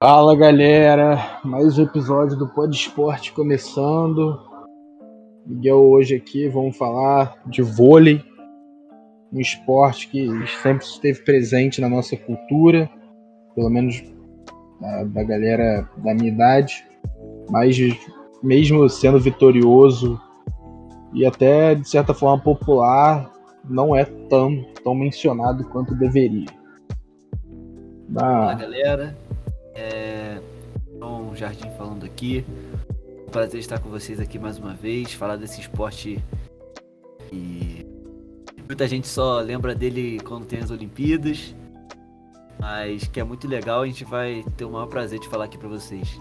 Fala galera, mais um episódio do Pod Esporte começando. Miguel hoje aqui, vamos falar de vôlei, um esporte que sempre esteve presente na nossa cultura, pelo menos da, da galera da minha idade, mas mesmo sendo vitorioso e até de certa forma popular, não é tão, tão mencionado quanto deveria. Fala galera, é... João Jardim falando aqui. prazer estar com vocês aqui mais uma vez, falar desse esporte e muita gente só lembra dele quando tem as Olimpíadas, mas que é muito legal, a gente vai ter o maior prazer de falar aqui para vocês.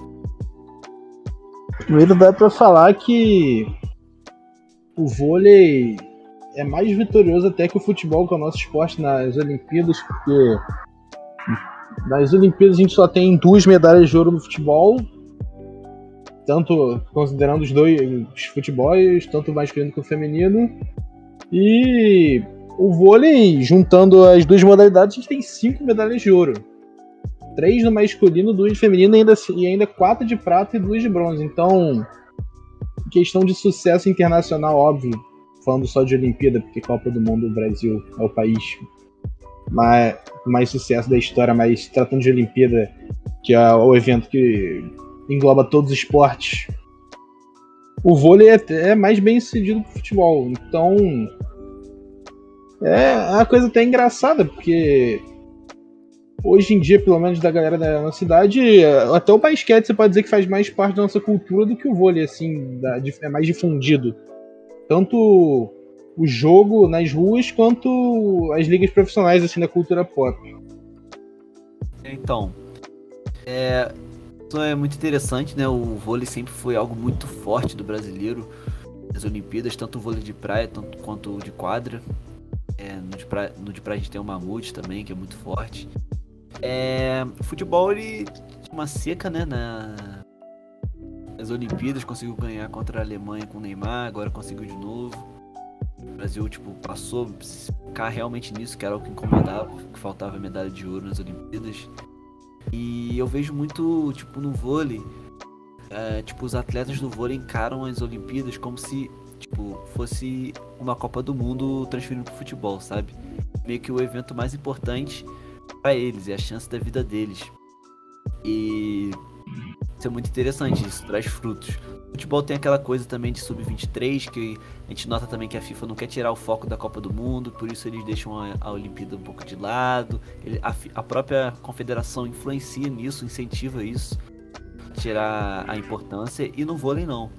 Primeiro dá para falar que o vôlei é mais vitorioso até que o futebol, que é o nosso esporte nas Olimpíadas, porque nas Olimpíadas a gente só tem duas medalhas de ouro no futebol, tanto considerando os dois os futebols, tanto o masculino quanto o feminino. E o vôlei, juntando as duas modalidades, a gente tem cinco medalhas de ouro. Três no masculino, duas no feminino e ainda, e ainda quatro de prata e duas de bronze. Então, questão de sucesso internacional, óbvio, falando só de Olimpíada, porque Copa do Mundo, o Brasil é o país mais, mais sucesso da história, mas tratando de Olimpíada, que é o evento que engloba todos os esportes, o vôlei é, é mais bem sucedido que o futebol. Então, é uma coisa até engraçada, porque hoje em dia, pelo menos da galera da nossa cidade, até o basquete você pode dizer que faz mais parte da nossa cultura do que o vôlei, assim, é mais difundido. Tanto o jogo nas ruas quanto as ligas profissionais assim da cultura pop. Então, é, isso é muito interessante, né? O vôlei sempre foi algo muito forte do brasileiro nas Olimpíadas, tanto o vôlei de praia tanto, quanto o de quadra. É, no, de praia, no de praia a gente tem o mamute também, que é muito forte. É, o futebol ele tinha uma seca, né? Na, nas Olimpíadas conseguiu ganhar contra a Alemanha com o Neymar, agora conseguiu de novo. O Brasil, tipo, passou a ficar realmente nisso, que era o que incomodava, que faltava medalha de ouro nas Olimpíadas. E eu vejo muito, tipo, no vôlei, é, tipo, os atletas do vôlei encaram as Olimpíadas como se, tipo, fosse uma Copa do Mundo transferindo pro futebol, sabe? Meio que o evento mais importante para eles, é a chance da vida deles. E isso é muito interessante, isso traz frutos. Futebol tem aquela coisa também de sub-23, que a gente nota também que a FIFA não quer tirar o foco da Copa do Mundo, por isso eles deixam a, a Olimpíada um pouco de lado. Ele, a, a, própria confederação influencia nisso, incentiva isso, tirar a importância, e no vôlei não.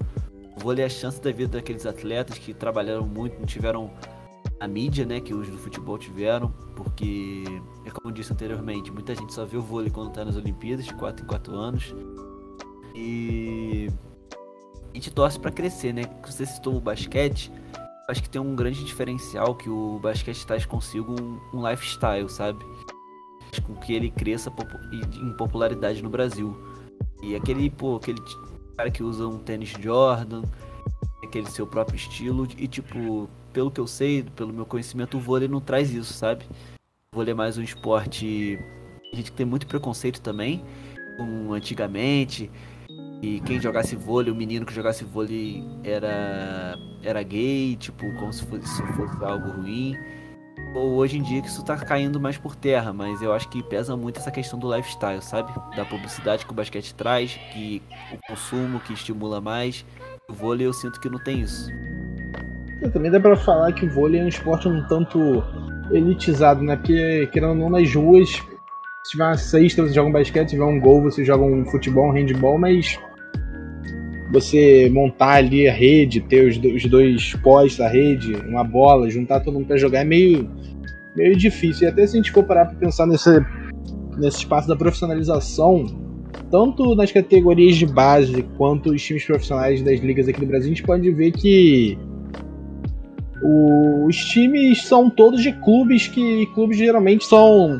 O vôlei é a chance da vida daqueles atletas que trabalharam muito, não tiveram a mídia, né, que os do futebol tiveram, porque, é como eu disse anteriormente, muita gente só vê o vôlei quando está nas Olimpíadas, de 4 em 4 anos. E gente torce para crescer, né? Você citou o basquete, acho que tem um grande diferencial que o basquete traz consigo um, um lifestyle, sabe? Com que ele cresça em popularidade no Brasil. E aquele, pô, aquele cara que usa um tênis Jordan, aquele seu próprio estilo, e tipo, pelo que eu sei, pelo meu conhecimento, o vôlei não traz isso, sabe? O vôlei é mais um esporte. A gente tem muito preconceito também, com antigamente. E quem jogasse vôlei, o menino que jogasse vôlei era, era gay, tipo, como se fosse, se fosse algo ruim. Ou hoje em dia que isso tá caindo mais por terra, mas eu acho que pesa muito essa questão do lifestyle, sabe? Da publicidade que o basquete traz, que o consumo que estimula mais. O vôlei eu sinto que não tem isso. Também dá pra falar que o vôlei é um esporte um tanto elitizado, né? Porque, querendo ou não, nas ruas, se tiver uma cesta, você joga um basquete, se tiver um gol, você joga um futebol, um handball, mas você montar ali a rede, ter os, os dois pós da rede, uma bola, juntar todo mundo para jogar é meio, meio difícil. E até se a gente for parar para pensar nesse, nesse espaço da profissionalização, tanto nas categorias de base quanto os times profissionais das ligas aqui do Brasil, a gente pode ver que os times são todos de clubes que clubes geralmente são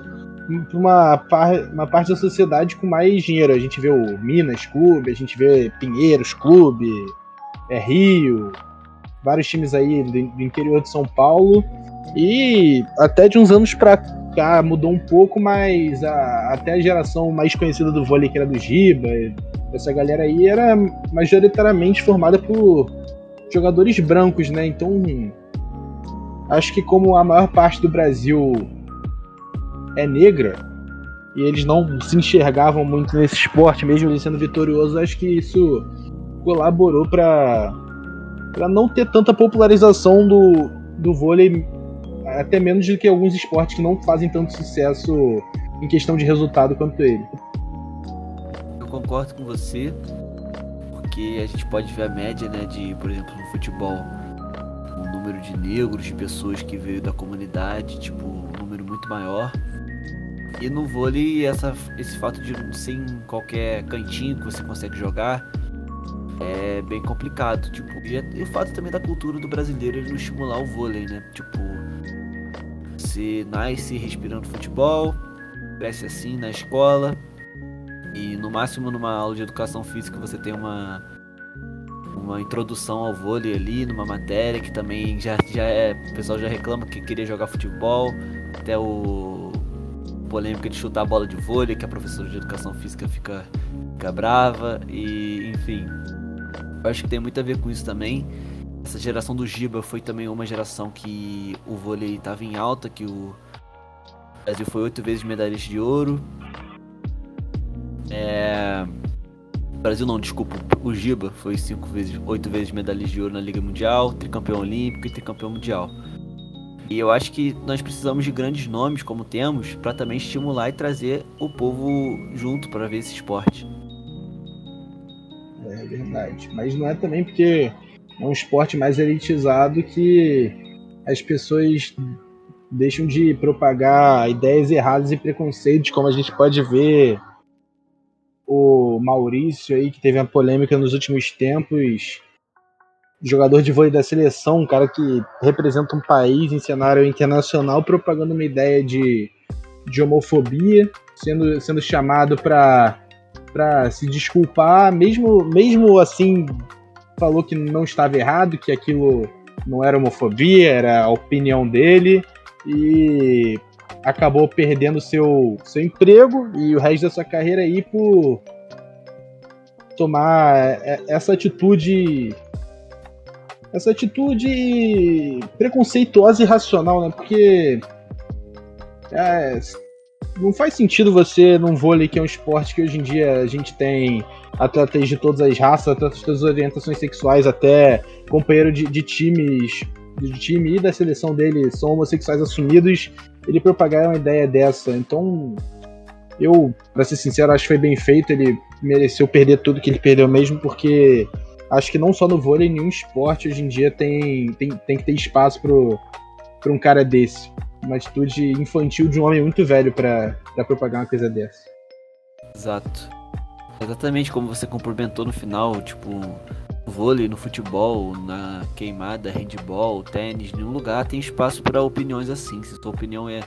uma, par, uma parte da sociedade com mais dinheiro. A gente vê o Minas Clube, a gente vê Pinheiros Clube, é Rio, vários times aí do, do interior de São Paulo. E até de uns anos pra tá, mudou um pouco, mas a, até a geração mais conhecida do vôlei, que era do Giba, essa galera aí era majoritariamente formada por jogadores brancos, né? Então, acho que como a maior parte do Brasil é negra e eles não se enxergavam muito nesse esporte, mesmo ele sendo vitorioso, acho que isso colaborou para para não ter tanta popularização do, do vôlei, até menos do que alguns esportes que não fazem tanto sucesso em questão de resultado quanto ele. Eu concordo com você, porque a gente pode ver a média, né, de, por exemplo, no futebol, o número de negros, de pessoas que veio da comunidade, tipo, um número muito maior. E no vôlei, essa, esse fato de não ser em qualquer cantinho que você consegue jogar, é bem complicado, tipo, e, é, e, o fato também da cultura do brasileiro ele não estimular o vôlei, né? Tipo, você nasce respirando futebol, cresce assim na escola, e no máximo numa aula de educação física você tem uma uma introdução ao vôlei ali, numa matéria que também já, já é. O pessoal já reclama que queria jogar futebol, até o polêmica de chutar a bola de vôlei, que a professora de educação física fica, fica brava, e enfim. Eu acho que tem muito a ver com isso também. Essa geração do Giba foi também uma geração que o vôlei estava em alta, que o Brasil foi oito vezes medalhista de ouro. É... Brasil não, desculpa, o Giba foi cinco vezes, oito vezes medalhista de ouro na Liga Mundial, tricampeão olímpico e tricampeão mundial. E eu acho que nós precisamos de grandes nomes, como temos, para também estimular e trazer o povo junto para ver esse esporte verdade. Mas não é também porque é um esporte mais elitizado que as pessoas deixam de propagar ideias erradas e preconceitos, como a gente pode ver o Maurício aí, que teve uma polêmica nos últimos tempos, jogador de vôlei da seleção, um cara que representa um país em cenário internacional, propagando uma ideia de, de homofobia, sendo, sendo chamado para para se desculpar, mesmo, mesmo assim, falou que não estava errado, que aquilo não era homofobia, era a opinião dele, e acabou perdendo seu, seu emprego e o resto da sua carreira aí por tomar essa atitude essa atitude preconceituosa e irracional, né? Porque é, não faz sentido você, num vôlei, que é um esporte que hoje em dia a gente tem atletas de todas as raças, atletas de todas as orientações sexuais, até companheiro de, de times de time e da seleção dele são homossexuais assumidos, ele propagar uma ideia dessa. Então, eu, para ser sincero, acho que foi bem feito. Ele mereceu perder tudo que ele perdeu mesmo, porque acho que não só no vôlei, nenhum esporte hoje em dia tem, tem, tem que ter espaço para um cara desse uma atitude infantil de um homem muito velho para propagar uma coisa dessa. Exato. Exatamente como você complementou no final, tipo, no vôlei, no futebol, na queimada, handball, tênis, nenhum lugar tem espaço para opiniões assim. Se sua opinião é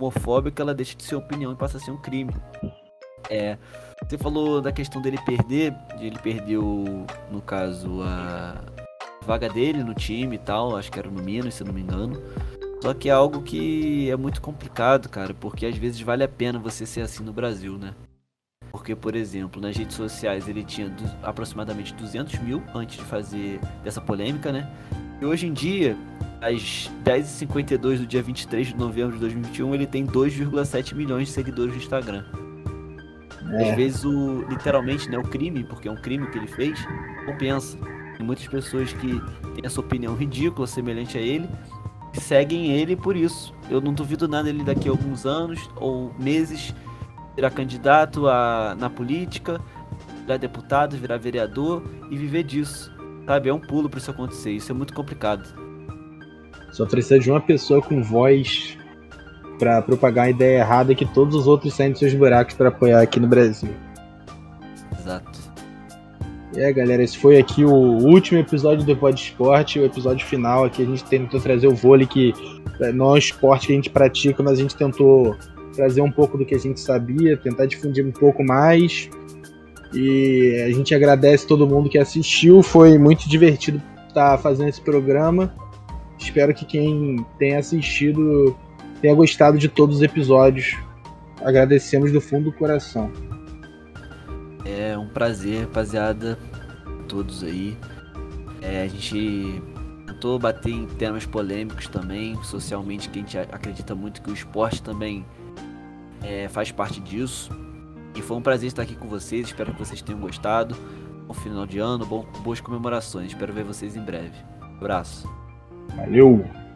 homofóbica, ela deixa de ser opinião e passa a ser um crime. É, você falou da questão dele perder, de ele perdeu, no caso, a vaga dele no time e tal, acho que era no Minas, se não me engano. Só que é algo que é muito complicado, cara, porque às vezes vale a pena você ser assim no Brasil, né? Porque, por exemplo, nas redes sociais ele tinha aproximadamente 200 mil antes de fazer dessa polêmica, né? E hoje em dia, às 10h52 do dia 23 de novembro de 2021, ele tem 2,7 milhões de seguidores no Instagram. É. Às vezes, o, literalmente, né, o crime, porque é um crime que ele fez, compensa. Tem muitas pessoas que têm essa opinião ridícula, semelhante a ele, seguem ele por isso. Eu não duvido nada ele daqui a alguns anos ou meses virar candidato a, na política, virar deputado, virar vereador e viver disso. Sabe? É um pulo para isso acontecer. Isso é muito complicado. Só precisa de uma pessoa com voz para propagar a ideia errada que todos os outros saem dos seus buracos para apoiar aqui no Brasil. Exato. É, galera, esse foi aqui o último episódio do Pod Esporte, o episódio final aqui. A gente tentou trazer o vôlei, que não é um esporte que a gente pratica, mas a gente tentou trazer um pouco do que a gente sabia, tentar difundir um pouco mais. E a gente agradece todo mundo que assistiu, foi muito divertido estar fazendo esse programa. Espero que quem tenha assistido tenha gostado de todos os episódios. Agradecemos do fundo do coração. É um prazer, rapaziada. Todos aí. É, a gente tentou bater em temas polêmicos também, socialmente, que a gente acredita muito que o esporte também é, faz parte disso. E foi um prazer estar aqui com vocês. Espero que vocês tenham gostado. Bom final de ano, bom, boas comemorações. Espero ver vocês em breve. abraço. Valeu!